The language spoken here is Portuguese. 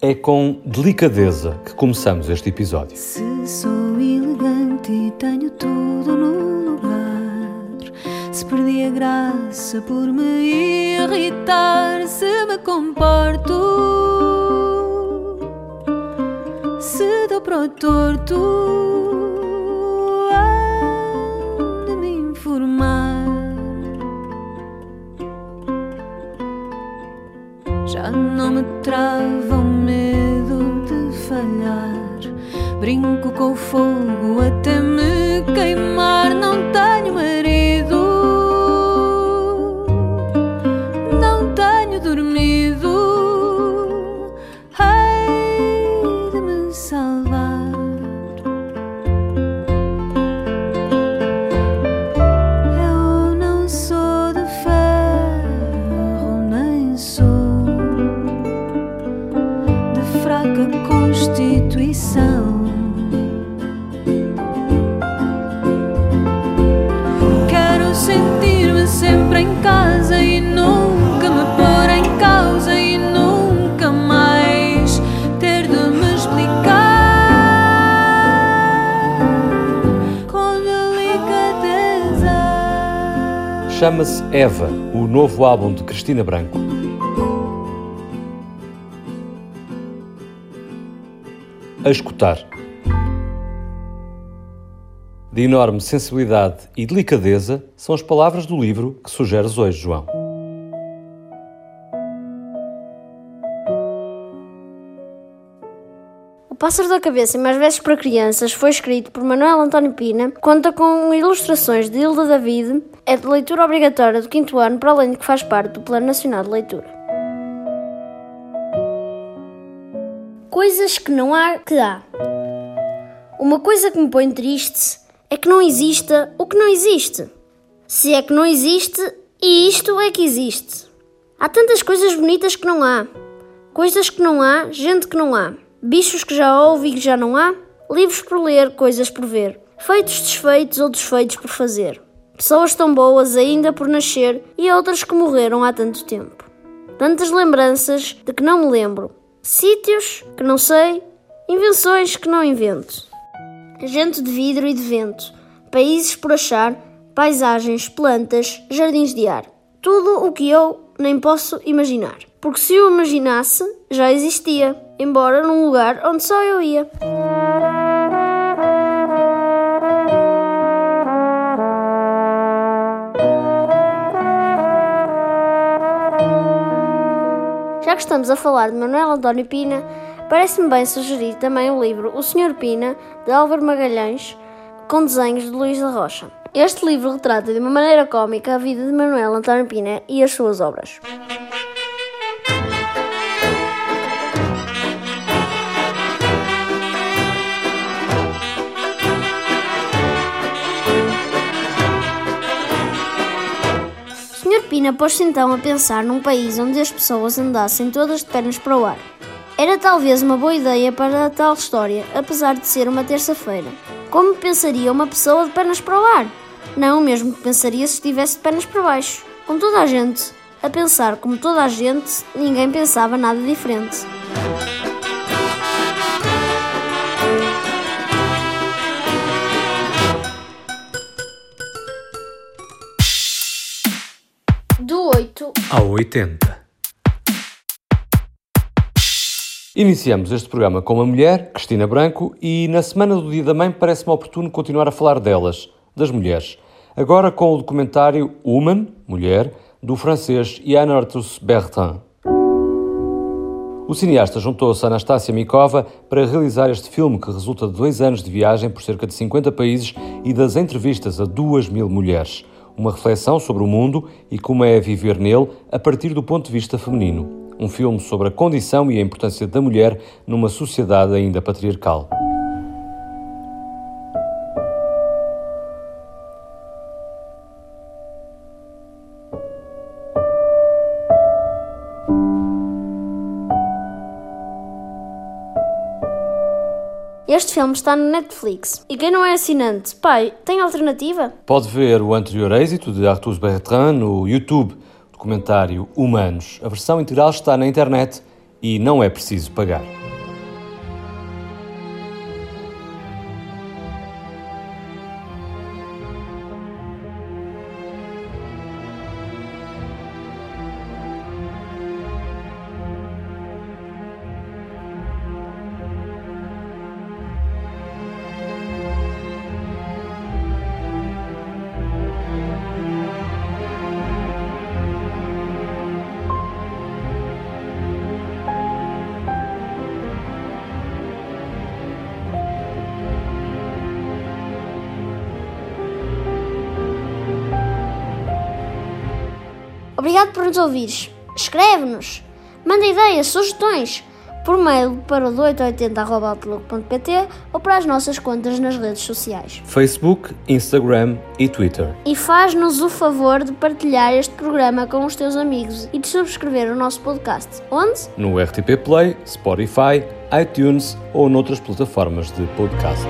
É com delicadeza que começamos este episódio. Se sou elegante e tenho tudo no lugar, se perdi a graça por me irritar, se me comporto, se dou para o torto, há de me informar. Já não me trava Brinco com fogo até me queimar. Não tenho marido, não tenho dormido. Hei de me salvar. Eu não sou de ferro, nem sou de fraca constituição. Em casa e nunca me pôr em causa e nunca mais ter de me explicar com delicadeza. Chama-se Eva, o novo álbum de Cristina Branco. A escutar. De enorme sensibilidade e delicadeza são as palavras do livro que sugeres hoje, João. O Pássaro da Cabeça e Mais Versos para Crianças foi escrito por Manuel António Pina, conta com ilustrações de Hilda David, é de leitura obrigatória do quinto ano, para além de que faz parte do Plano Nacional de Leitura. Coisas que não há que há. Uma coisa que me põe triste é que não exista o que não existe. Se é que não existe, e isto é que existe. Há tantas coisas bonitas que não há. Coisas que não há, gente que não há. Bichos que já houve e que já não há. Livros por ler, coisas por ver. Feitos desfeitos ou desfeitos por fazer. Pessoas tão boas ainda por nascer e outras que morreram há tanto tempo. Tantas lembranças de que não me lembro. Sítios que não sei. Invenções que não invento. Gente de vidro e de vento. Países por achar. Paisagens, plantas, jardins de ar. Tudo o que eu nem posso imaginar. Porque se eu imaginasse, já existia, embora num lugar onde só eu ia. Já que estamos a falar de Manuel António Pina, parece-me bem sugerir também o livro O Senhor Pina, de Álvaro Magalhães, com desenhos de Luís da Rocha. Este livro retrata de uma maneira cómica a vida de Manuel António Pina e as suas obras. Sr. Pina pôs-se então a pensar num país onde as pessoas andassem todas de pernas para o ar. Era talvez uma boa ideia para a tal história, apesar de ser uma terça-feira. Como pensaria uma pessoa de pernas para o ar? Não o mesmo que pensaria se estivesse de pernas para baixo. Com toda a gente a pensar como toda a gente, ninguém pensava nada diferente. Do 8 Ao 80. Iniciamos este programa com uma mulher, Cristina Branco, e na semana do Dia da Mãe parece-me oportuno continuar a falar delas, das mulheres. Agora com o documentário Woman, Mulher, do francês Yann Arthus Bertrand. O cineasta juntou-se a Anastácia Mikova para realizar este filme que resulta de dois anos de viagem por cerca de 50 países e das entrevistas a duas mil mulheres. Uma reflexão sobre o mundo e como é viver nele a partir do ponto de vista feminino. Um filme sobre a condição e a importância da mulher numa sociedade ainda patriarcal. Este filme está no Netflix. E quem não é assinante, pai, tem alternativa? Pode ver o anterior êxito de Arthur Bertrand no YouTube, documentário Humanos. A versão integral está na internet e não é preciso pagar. Obrigado por nos ouvires. Escreve-nos. Manda ideias, sugestões por mail para o 880.outlook.pt ou para as nossas contas nas redes sociais. Facebook, Instagram e Twitter. E faz-nos o favor de partilhar este programa com os teus amigos e de subscrever o nosso podcast. Onde? No RTP Play, Spotify, iTunes ou noutras plataformas de podcast.